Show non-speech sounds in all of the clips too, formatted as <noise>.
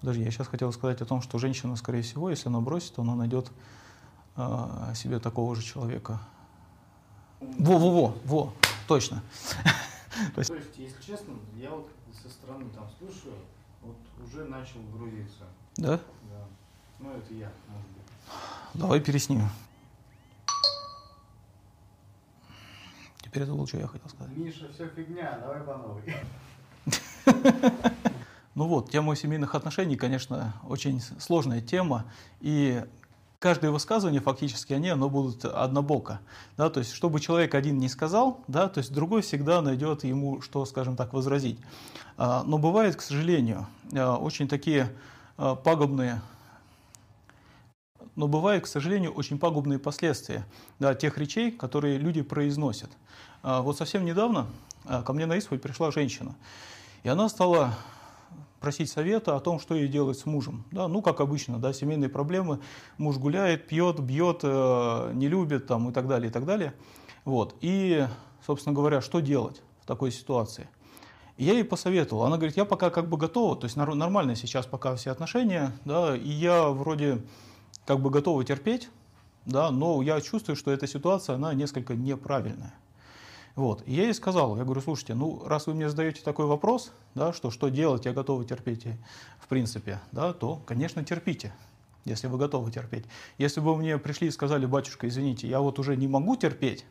Подожди, я сейчас хотел сказать о том, что женщина, скорее всего, если она бросит, она найдет э, себе такого же человека. Во-во-во, во, точно. <laughs> То есть, если честно, я вот со стороны там слушаю, вот уже начал грузиться. Да? Да. Ну, это я, может быть. Давай переснимем. Теперь это лучше, я хотел сказать. Миша, все фигня, давай по новой. <laughs> Ну вот, тема семейных отношений, конечно, очень сложная тема, и каждое высказывание фактически они, оно будут однобоко, да, то есть чтобы человек один не сказал, да, то есть другой всегда найдет ему, что, скажем так, возразить. А, но бывает, к сожалению, а, очень такие а, пагубные но бывают, к сожалению, очень пагубные последствия да, тех речей, которые люди произносят. Вот совсем недавно ко мне на исповедь пришла женщина, и она стала просить совета о том, что ей делать с мужем. Да, ну, как обычно, да, семейные проблемы. Муж гуляет, пьет, бьет, э, не любит там, и так далее, и так далее. Вот. И, собственно говоря, что делать в такой ситуации? И я ей посоветовал. Она говорит, я пока как бы готова, то есть нормально сейчас пока все отношения, да, и я вроде как бы готова терпеть, да, но я чувствую, что эта ситуация, она несколько неправильная. Вот. И я ей сказал, я говорю, слушайте, ну раз вы мне задаете такой вопрос, да, что что делать, я готова терпеть, в принципе, да, то, конечно, терпите, если вы готовы терпеть. Если бы вы мне пришли и сказали, батюшка, извините, я вот уже не могу терпеть,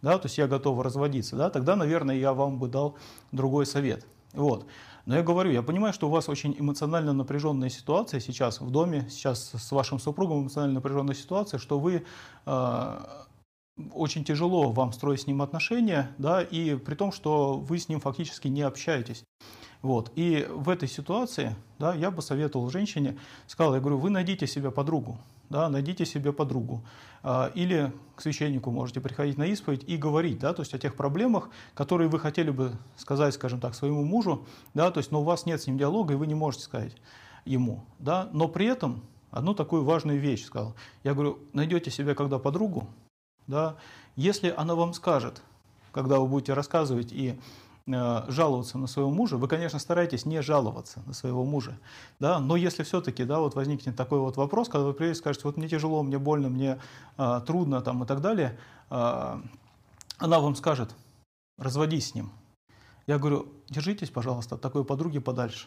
да, то есть я готова разводиться, да, тогда, наверное, я вам бы дал другой совет. Вот. Но я говорю, я понимаю, что у вас очень эмоционально напряженная ситуация сейчас в доме, сейчас с вашим супругом эмоционально напряженная ситуация, что вы э, очень тяжело вам строить с ним отношения, да, и при том, что вы с ним фактически не общаетесь. Вот. И в этой ситуации да, я бы советовал женщине, сказал, я говорю, вы найдите себе подругу, да, найдите себе подругу. А, или к священнику можете приходить на исповедь и говорить, да, то есть о тех проблемах, которые вы хотели бы сказать, скажем так, своему мужу, да, то есть, но у вас нет с ним диалога, и вы не можете сказать ему, да, но при этом одну такую важную вещь сказал. Я говорю, найдете себе когда подругу, да, если она вам скажет, когда вы будете рассказывать и э, жаловаться на своего мужа, вы, конечно, стараетесь не жаловаться на своего мужа, да, но если все-таки, да, вот возникнет такой вот вопрос, когда вы приедете и скажете, вот мне тяжело, мне больно, мне э, трудно там и так далее, э, она вам скажет, разводись с ним. Я говорю, держитесь, пожалуйста, от такой подруги подальше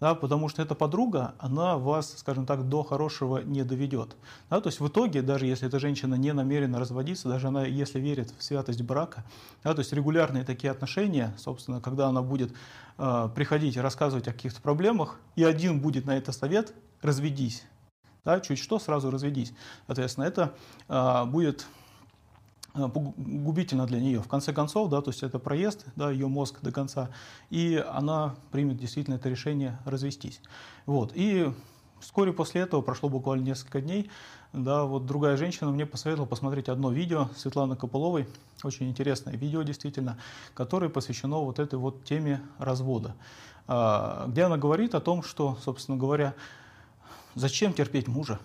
да, потому что эта подруга, она вас, скажем так, до хорошего не доведет. Да, то есть в итоге, даже если эта женщина не намерена разводиться, даже она, если верит в святость брака, да, то есть регулярные такие отношения, собственно, когда она будет э, приходить и рассказывать о каких-то проблемах, и один будет на это совет, разведись. Да, чуть что, сразу разведись. Соответственно, это э, будет губительно для нее. В конце концов, да, то есть это проезд, да, ее мозг до конца, и она примет действительно это решение развестись. Вот. И вскоре после этого, прошло буквально несколько дней, да, вот другая женщина мне посоветовала посмотреть одно видео Светланы Копыловой, очень интересное видео действительно, которое посвящено вот этой вот теме развода, а, где она говорит о том, что, собственно говоря, зачем терпеть мужа,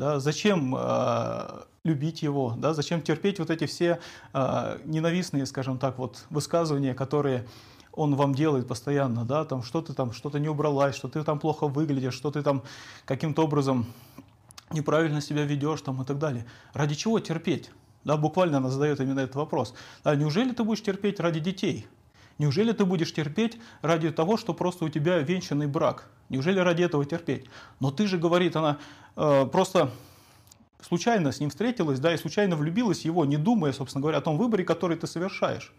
да, зачем э, любить его, да, зачем терпеть вот эти все э, ненавистные, скажем так, вот высказывания, которые он вам делает постоянно, да, там что ты там, что-то не убралась, что ты там плохо выглядишь, что ты там каким-то образом неправильно себя ведешь там и так далее. Ради чего терпеть? Да, буквально она задает именно этот вопрос. Да, неужели ты будешь терпеть ради детей? Неужели ты будешь терпеть ради того, что просто у тебя венчанный брак? Неужели ради этого терпеть? Но ты же, говорит она, э, просто случайно с ним встретилась, да, и случайно влюбилась в его, не думая, собственно говоря, о том выборе, который ты совершаешь.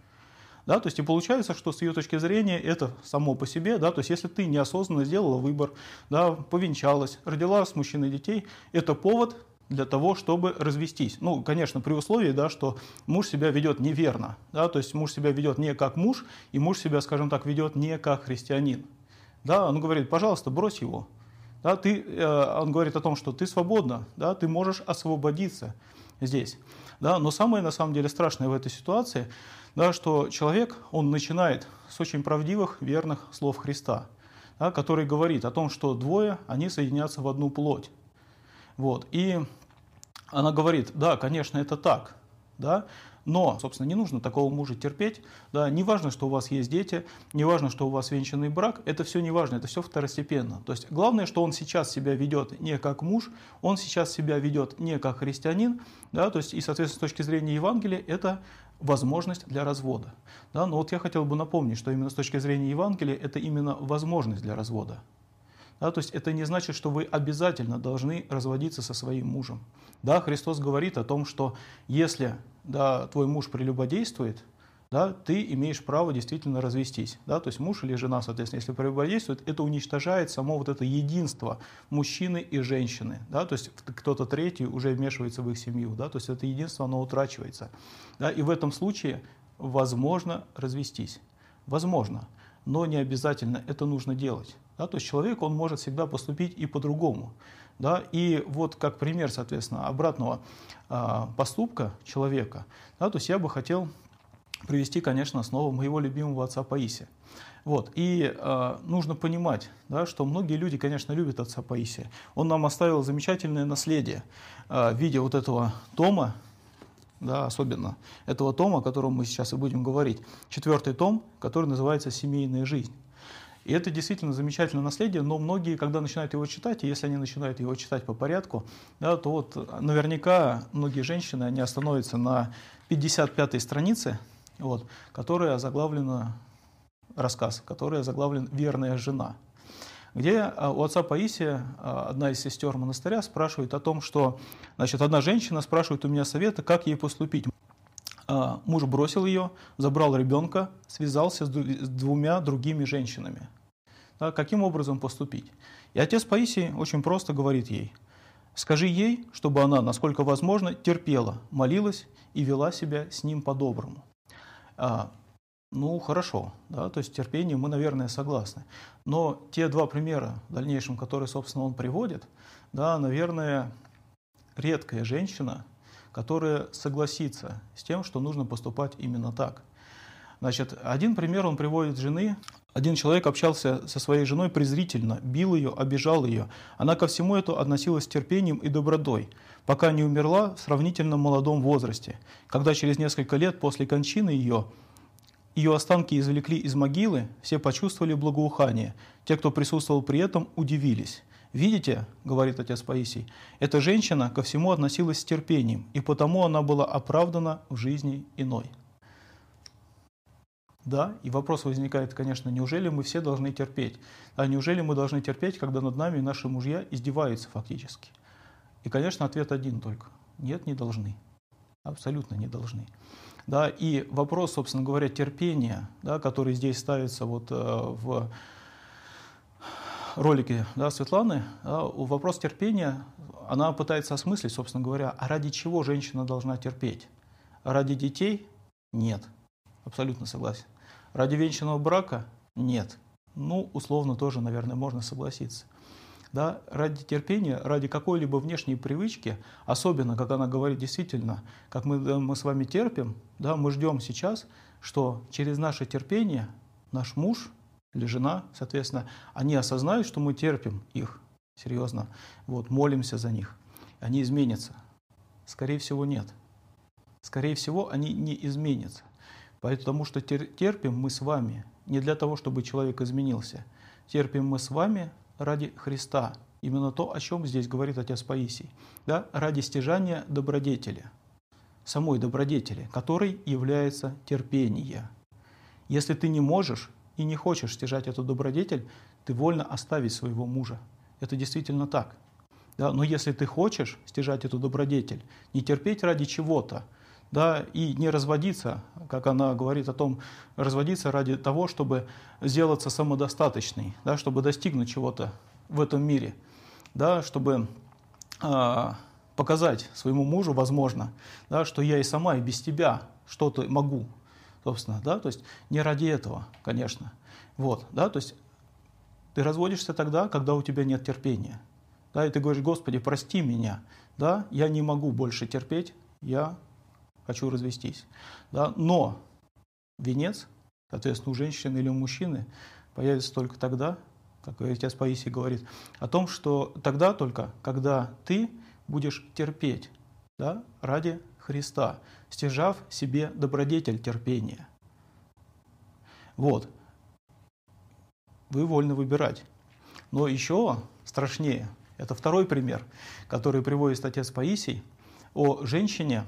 Да, то есть и получается, что с ее точки зрения это само по себе, да, то есть если ты неосознанно сделала выбор, да, повенчалась, родила с мужчиной детей, это повод для того, чтобы развестись. Ну, конечно, при условии, да, что муж себя ведет неверно. Да, то есть муж себя ведет не как муж, и муж себя, скажем так, ведет не как христианин. Да, он говорит, пожалуйста, брось его. Да, ты, э, он говорит о том, что ты свободна, да, ты можешь освободиться здесь. Да, но самое на самом деле страшное в этой ситуации, да, что человек, он начинает с очень правдивых, верных слов Христа, да, который говорит о том, что двое, они соединятся в одну плоть. Вот. И она говорит, да, конечно, это так, да, Но, собственно, не нужно такого мужа терпеть. Да, не важно, что у вас есть дети, не важно, что у вас венчанный брак, это все не важно, это все второстепенно. То есть главное, что он сейчас себя ведет не как муж, он сейчас себя ведет не как христианин, да, то есть и, соответственно, с точки зрения Евангелия, это возможность для развода. Да, но вот я хотел бы напомнить, что именно с точки зрения Евангелия это именно возможность для развода. Да, то есть это не значит, что вы обязательно должны разводиться со своим мужем. Да, Христос говорит о том, что если да, твой муж прелюбодействует, да, ты имеешь право действительно развестись. Да, то есть муж или жена, соответственно, если прелюбодействует, это уничтожает само вот это единство мужчины и женщины. Да, то есть кто-то третий уже вмешивается в их семью. Да, то есть это единство, оно утрачивается. Да, и в этом случае возможно развестись. Возможно, но не обязательно это нужно делать. Да, то есть человек, он может всегда поступить и по-другому. Да, и вот как пример, соответственно, обратного а, поступка человека, да, то есть я бы хотел привести, конечно, снова моего любимого отца Паисия. Вот. И э, нужно понимать, да, что многие люди, конечно, любят отца Паисия. Он нам оставил замечательное наследие э, в виде вот этого тома, да, особенно этого тома, о котором мы сейчас и будем говорить. Четвертый том, который называется «Семейная жизнь». И это действительно замечательное наследие, но многие, когда начинают его читать, и если они начинают его читать по порядку, да, то вот наверняка многие женщины, они остановятся на 55-й странице, вот, которая заглавлена рассказ, которая заглавлен «Верная жена», где а, у отца Паисия а, одна из сестер монастыря спрашивает о том, что значит, одна женщина спрашивает у меня совета, как ей поступить. А, муж бросил ее, забрал ребенка, связался с двумя другими женщинами. Каким образом поступить? И отец Паисий очень просто говорит ей, скажи ей, чтобы она, насколько возможно, терпела, молилась и вела себя с ним по-доброму. Ну, хорошо, да, то есть терпение мы, наверное, согласны. Но те два примера в дальнейшем, которые, собственно, он приводит, да, наверное, редкая женщина, которая согласится с тем, что нужно поступать именно так. Значит, один пример он приводит жены. Один человек общался со своей женой презрительно, бил ее, обижал ее. Она ко всему этому относилась с терпением и добротой, пока не умерла в сравнительно молодом возрасте, когда через несколько лет после кончины ее ее останки извлекли из могилы, все почувствовали благоухание. Те, кто присутствовал при этом, удивились. Видите, говорит отец Паисий, эта женщина ко всему относилась с терпением, и потому она была оправдана в жизни иной. Да, и вопрос возникает, конечно, неужели мы все должны терпеть? А неужели мы должны терпеть, когда над нами наши мужья издеваются фактически? И, конечно, ответ один только. Нет, не должны. Абсолютно не должны. Да, и вопрос, собственно говоря, терпения, да, который здесь ставится вот, э, в ролике да, Светланы, да, вопрос терпения, она пытается осмыслить, собственно говоря, а ради чего женщина должна терпеть? Ради детей? Нет. Абсолютно согласен. Ради венчанного брака? Нет. Ну, условно тоже, наверное, можно согласиться. Да, ради терпения, ради какой-либо внешней привычки, особенно, как она говорит, действительно, как мы, мы с вами терпим, да, мы ждем сейчас, что через наше терпение наш муж или жена, соответственно, они осознают, что мы терпим их, серьезно, вот, молимся за них, они изменятся. Скорее всего, нет. Скорее всего, они не изменятся. Потому что терпим мы с вами не для того, чтобы человек изменился. Терпим мы с вами ради Христа. Именно то, о чем здесь говорит отец Паисий. Да? Ради стяжания добродетели. Самой добродетели, которой является терпение. Если ты не можешь и не хочешь стяжать эту добродетель, ты вольно оставить своего мужа. Это действительно так. Да? Но если ты хочешь стяжать эту добродетель, не терпеть ради чего-то, да, и не разводиться, как она говорит о том, разводиться ради того, чтобы сделаться самодостаточной, да, чтобы достигнуть чего-то в этом мире, да, чтобы э, показать своему мужу, возможно, да, что я и сама, и без тебя что-то могу, собственно, да, то есть не ради этого, конечно, вот, да, то есть ты разводишься тогда, когда у тебя нет терпения, да, и ты говоришь, Господи, прости меня, да, я не могу больше терпеть, я хочу развестись. Да? Но венец, соответственно, у женщины или у мужчины появится только тогда, как отец Паисий говорит, о том, что тогда только, когда ты будешь терпеть да, ради Христа, стяжав себе добродетель терпения. Вот. Вы вольны выбирать. Но еще страшнее, это второй пример, который приводит отец Паисий о женщине,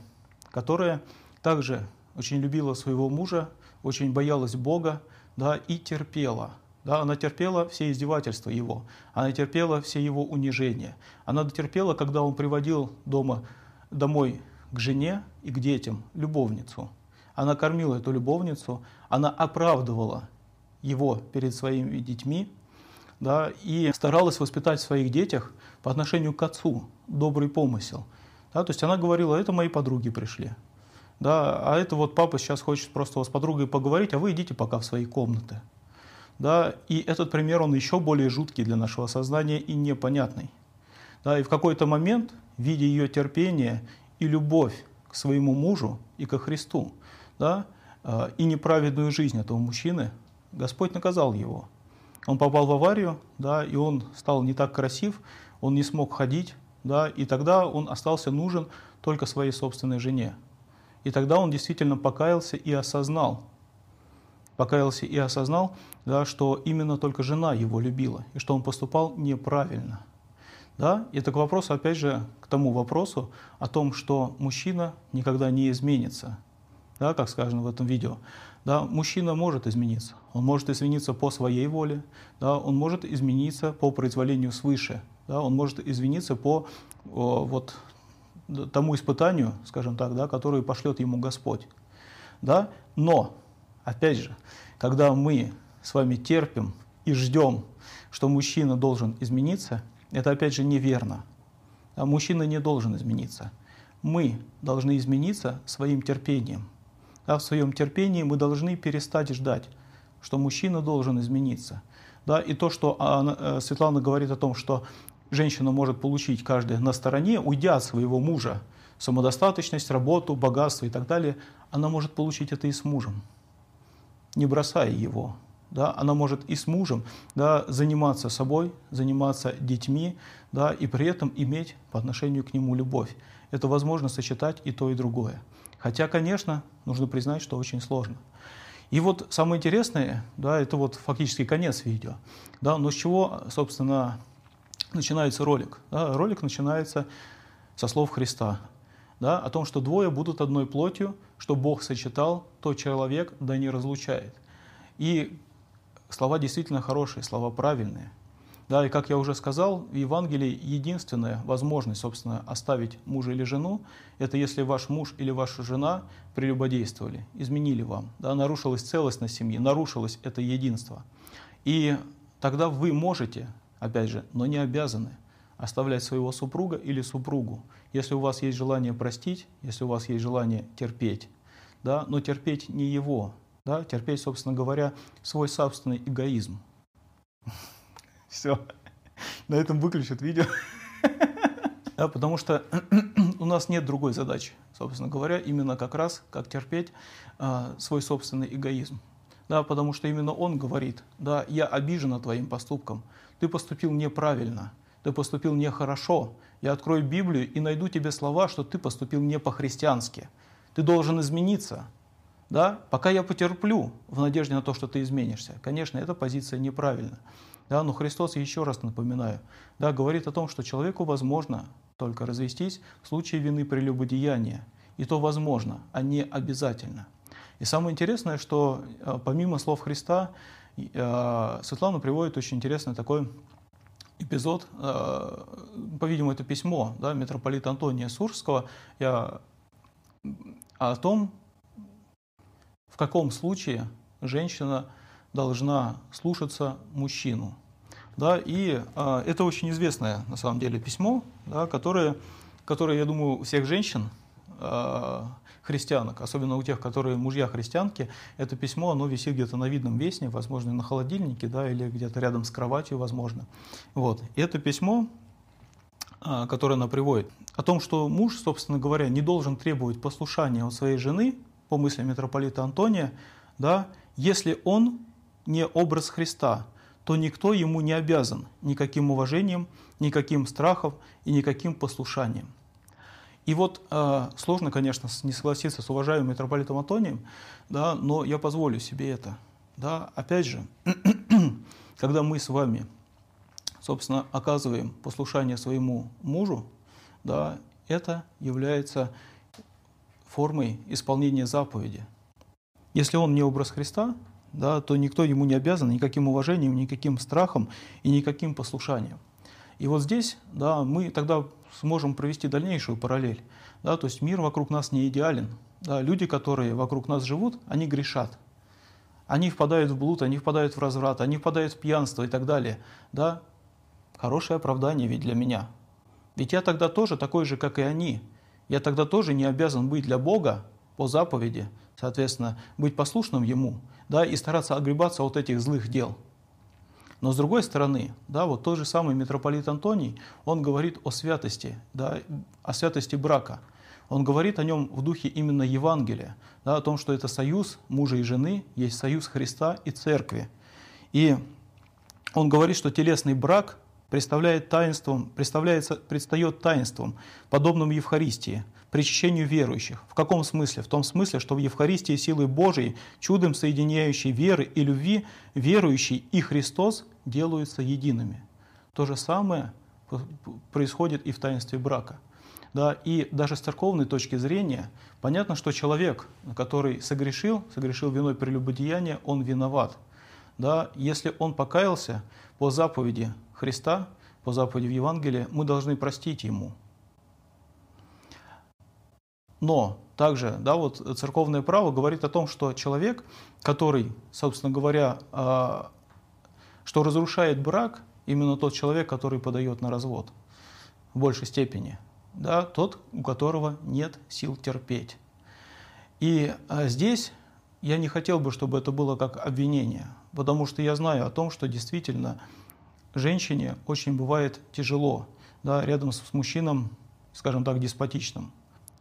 которая также очень любила своего мужа, очень боялась Бога да, и терпела. Да, она терпела все издевательства его, она терпела все его унижения. Она дотерпела, когда он приводил дома, домой к жене и к детям любовницу. Она кормила эту любовницу, она оправдывала его перед своими детьми, да, и старалась воспитать в своих детях по отношению к отцу добрый помысел. Да, то есть она говорила, это мои подруги пришли. Да, а это вот папа сейчас хочет просто с подругой поговорить, а вы идите пока в свои комнаты. Да, и этот пример, он еще более жуткий для нашего сознания и непонятный. Да, и в какой-то момент, видя ее терпение и любовь к своему мужу и ко Христу, да, а, и неправедную жизнь этого мужчины, Господь наказал его. Он попал в аварию, да, и он стал не так красив, он не смог ходить, да, и тогда он остался нужен только своей собственной жене. И тогда он действительно покаялся и осознал, покаялся и осознал, да, что именно только жена его любила, и что он поступал неправильно. Да? И это к вопросу, опять же, к тому вопросу о том, что мужчина никогда не изменится, да, как сказано в этом видео. Да, мужчина может измениться. Он может измениться по своей воле, да, он может измениться по произволению свыше, да, он может измениться по о, вот, тому испытанию, скажем так, да, которое пошлет ему Господь. Да? Но, опять же, когда мы с вами терпим и ждем, что мужчина должен измениться, это опять же неверно. А мужчина не должен измениться. Мы должны измениться своим терпением. Да, в своем терпении мы должны перестать ждать, что мужчина должен измениться. Да, и то, что э, Светлана говорит о том, что женщина может получить каждая на стороне, уйдя от своего мужа, самодостаточность, работу, богатство и так далее, она может получить это и с мужем, не бросая его. Да, она может и с мужем да, заниматься собой, заниматься детьми, да, и при этом иметь по отношению к нему любовь. Это возможно сочетать и то, и другое. Хотя, конечно, нужно признать, что очень сложно. И вот самое интересное, да, это вот фактически конец видео. Да, но с чего, собственно, начинается ролик. Да, ролик начинается со слов Христа, да, о том, что двое будут одной плотью, что Бог сочетал, то человек да не разлучает. И слова действительно хорошие, слова правильные. Да, и как я уже сказал, в Евангелии единственная возможность, собственно, оставить мужа или жену, это если ваш муж или ваша жена прелюбодействовали, изменили вам, да, нарушилась целостность семьи, нарушилось это единство. И тогда вы можете опять же, но не обязаны оставлять своего супруга или супругу. Если у вас есть желание простить, если у вас есть желание терпеть, да, но терпеть не его, да, терпеть, собственно говоря, свой собственный эгоизм. <laughs> Все. На этом выключат видео. <laughs> Да, потому что <clears throat> у нас нет другой задачи, собственно говоря, именно как раз, как терпеть а, свой собственный эгоизм. Да, потому что именно он говорит, да, я обижен твоим поступком, ты поступил неправильно, ты поступил нехорошо. Я открою Библию и найду тебе слова, что ты поступил не по-христиански. Ты должен измениться. Да? Пока я потерплю в надежде на то, что ты изменишься. Конечно, эта позиция неправильна. Да? Но Христос, еще раз напоминаю, да, говорит о том, что человеку возможно только развестись в случае вины прелюбодеяния. И то возможно, а не обязательно. И самое интересное, что э, помимо слов Христа, Э, Светлана приводит очень интересный такой эпизод, э, по-видимому, это письмо да, митрополита Антония Сурского я, о том, в каком случае женщина должна слушаться мужчину. Да, и э, это очень известное на самом деле письмо, да, которое, которое, я думаю, у всех женщин христианок, особенно у тех, которые мужья христианки, это письмо, оно висит где-то на видном весне, возможно, на холодильнике, да, или где-то рядом с кроватью, возможно. Вот. И это письмо, а, которое она приводит, о том, что муж, собственно говоря, не должен требовать послушания от своей жены, по мысли митрополита Антония, да, если он не образ Христа, то никто ему не обязан никаким уважением, никаким страхом и никаким послушанием. И вот э, сложно, конечно, не согласиться с уважаемым митрополитом Антонием, да, но я позволю себе это. Да. Опять же, <clears throat> когда мы с вами, собственно, оказываем послушание своему мужу, да, это является формой исполнения заповеди. Если он не образ Христа, да, то никто ему не обязан никаким уважением, никаким страхом и никаким послушанием. И вот здесь да, мы тогда сможем провести дальнейшую параллель. Да, то есть мир вокруг нас не идеален. Да, люди, которые вокруг нас живут, они грешат. Они впадают в блуд, они впадают в разврат, они впадают в пьянство и так далее. Да, хорошее оправдание ведь для меня. Ведь я тогда тоже такой же, как и они. Я тогда тоже не обязан быть для Бога по заповеди, соответственно, быть послушным Ему, да, и стараться огребаться от этих злых дел. Но с другой стороны, да, вот тот же самый митрополит Антоний, он говорит о святости, да, о святости брака. Он говорит о нем в духе именно Евангелия, да, о том, что это союз мужа и жены, есть союз Христа и Церкви. И он говорит, что телесный брак представляет таинством, представляется, предстает таинством, подобным Евхаристии, причащению верующих. В каком смысле? В том смысле, что в Евхаристии силы Божией, чудом соединяющей веры и любви, верующий и Христос делаются едиными. То же самое происходит и в таинстве брака. Да, и даже с церковной точки зрения понятно, что человек, который согрешил, согрешил виной прелюбодеяния, он виноват. Да, если он покаялся по заповеди Христа, по заповеди в Евангелии, мы должны простить ему – но также да, вот церковное право говорит о том, что человек, который, собственно говоря, а, что разрушает брак, именно тот человек, который подает на развод в большей степени, да, тот, у которого нет сил терпеть. И а, здесь я не хотел бы, чтобы это было как обвинение, потому что я знаю о том, что действительно женщине очень бывает тяжело да, рядом с мужчином, скажем так, деспотичным.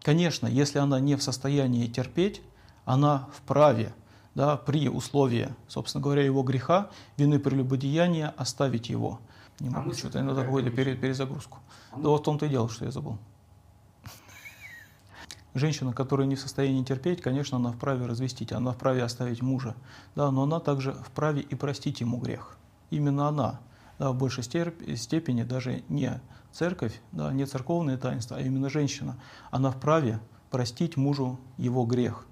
Конечно, если она не в состоянии терпеть, она вправе да, при условии, собственно говоря, его греха, вины прелюбодеяния, оставить его. Не а могу, что-то иногда какую-то перезагрузку. А да вот в том-то и дело, что я забыл. Женщина, которая не в состоянии терпеть, конечно, она вправе развестить, она вправе оставить мужа, да, но она также вправе и простить ему грех. Именно она, да, в большей степени даже не церковь, да, не церковное таинство, а именно женщина, она вправе простить мужу его грех,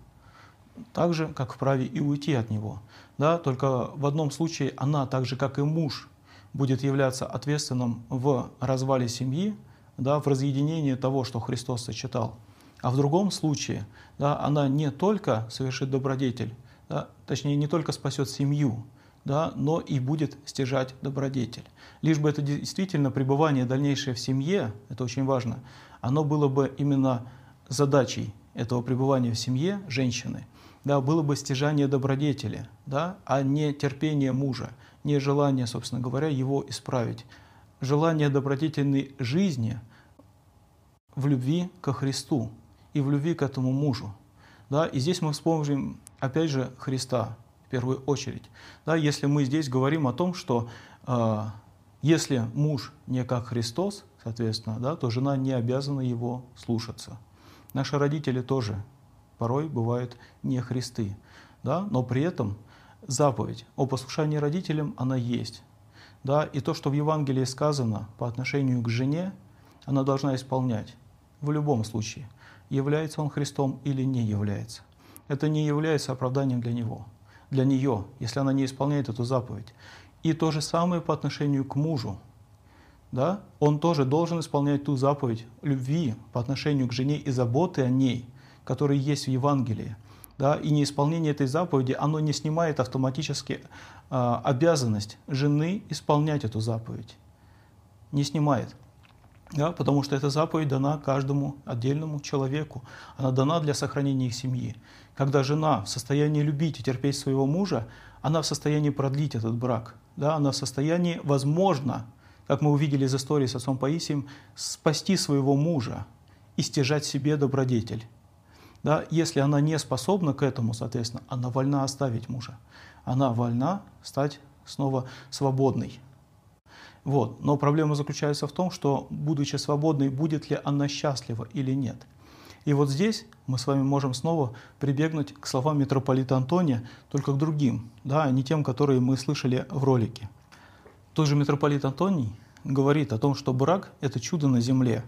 так же, как вправе и уйти от него. Да, только в одном случае она, так же, как и муж, будет являться ответственным в развале семьи, да, в разъединении того, что Христос сочетал. А в другом случае да, она не только совершит добродетель, да, точнее не только спасет семью, да, но и будет стяжать добродетель. Лишь бы это действительно пребывание дальнейшее в семье, это очень важно, оно было бы именно задачей этого пребывания в семье женщины, да, было бы стяжание добродетели, да, а не терпение мужа, не желание, собственно говоря, его исправить. Желание добродетельной жизни в любви ко Христу и в любви к этому мужу. Да, и здесь мы вспомним, опять же, Христа, первую очередь. Да, если мы здесь говорим о том, что э, если муж не как Христос, соответственно, да, то жена не обязана его слушаться. Наши родители тоже порой бывают не Христы, да, но при этом заповедь о послушании родителям, она есть. Да, и то, что в Евангелии сказано по отношению к жене, она должна исполнять в любом случае, является он Христом или не является. Это не является оправданием для него для нее, если она не исполняет эту заповедь. И то же самое по отношению к мужу. Да? Он тоже должен исполнять ту заповедь любви по отношению к жене и заботы о ней, которые есть в Евангелии. Да? И неисполнение этой заповеди, оно не снимает автоматически э, обязанность жены исполнять эту заповедь. Не снимает. Да? Потому что эта заповедь дана каждому отдельному человеку. Она дана для сохранения их семьи. Когда жена в состоянии любить и терпеть своего мужа, она в состоянии продлить этот брак. Да? Она в состоянии, возможно, как мы увидели из истории с отцом Паисием, спасти своего мужа и стяжать себе добродетель. Да? Если она не способна к этому, соответственно, она вольна оставить мужа. Она вольна стать снова свободной. Вот. Но проблема заключается в том, что, будучи свободной, будет ли она счастлива или нет. И вот здесь мы с вами можем снова прибегнуть к словам митрополита Антония, только к другим, да, а не тем, которые мы слышали в ролике. Тот же митрополит Антоний говорит о том, что брак – это чудо на земле.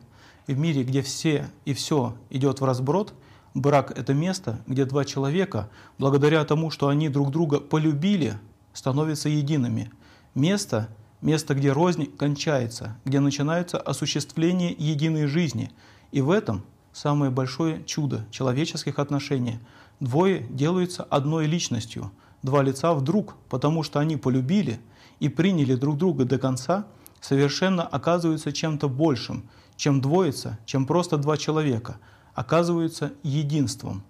И в мире, где все и все идет в разброд, брак – это место, где два человека, благодаря тому, что они друг друга полюбили, становятся едиными. Место, место, где рознь кончается, где начинается осуществление единой жизни. И в этом самое большое чудо человеческих отношений. Двое делаются одной личностью, два лица вдруг, потому что они полюбили и приняли друг друга до конца, совершенно оказываются чем-то большим, чем двоица, чем просто два человека, оказываются единством.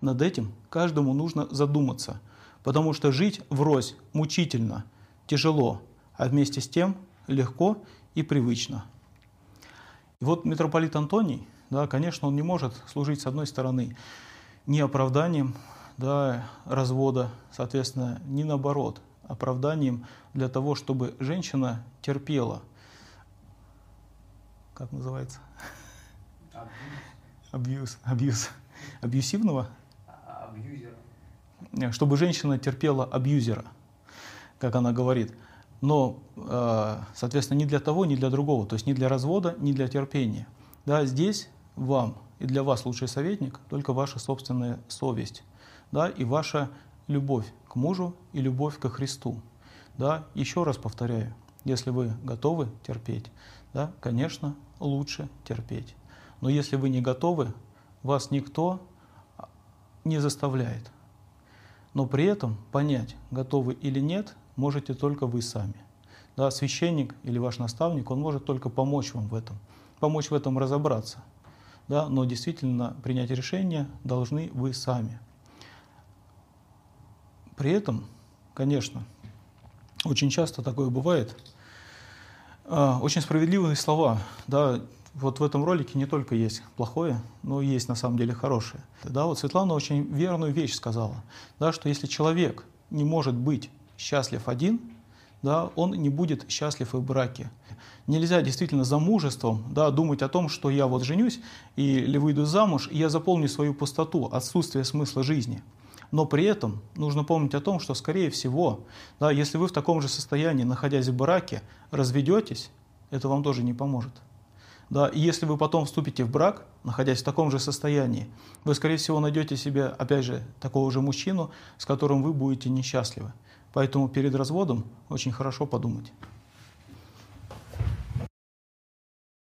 Над этим каждому нужно задуматься, потому что жить врозь мучительно, тяжело, а вместе с тем легко и привычно. И вот митрополит Антоний – да, конечно, он не может служить, с одной стороны, ни оправданием да, развода, соответственно, ни наоборот, оправданием для того, чтобы женщина терпела, как называется? Абьюз. Абьюз. Абьюсивного? Абьюзера. Чтобы женщина терпела абьюзера, как она говорит. Но, э, соответственно, ни для того, ни для другого. То есть ни для развода, ни для терпения. Да, здесь вам и для вас лучший советник только ваша собственная совесть, да, и ваша любовь к мужу и любовь ко Христу. Да, еще раз повторяю, если вы готовы терпеть, да, конечно, лучше терпеть. Но если вы не готовы, вас никто не заставляет. Но при этом понять, готовы или нет, можете только вы сами. Да, священник или ваш наставник, он может только помочь вам в этом, помочь в этом разобраться – да, но действительно принять решение должны вы сами. При этом, конечно, очень часто такое бывает, а, очень справедливые слова, да, вот в этом ролике не только есть плохое, но и есть на самом деле хорошее. Да, вот Светлана очень верную вещь сказала, да, что если человек не может быть счастлив один, да, он не будет счастлив и в браке. Нельзя действительно замужеством да, думать о том, что я вот женюсь или выйду замуж, и я заполню свою пустоту, отсутствие смысла жизни. Но при этом нужно помнить о том, что, скорее всего, да, если вы в таком же состоянии, находясь в браке, разведетесь, это вам тоже не поможет. Да, и если вы потом вступите в брак, находясь в таком же состоянии, вы, скорее всего, найдете себе, опять же, такого же мужчину, с которым вы будете несчастливы. Поэтому перед разводом очень хорошо подумать.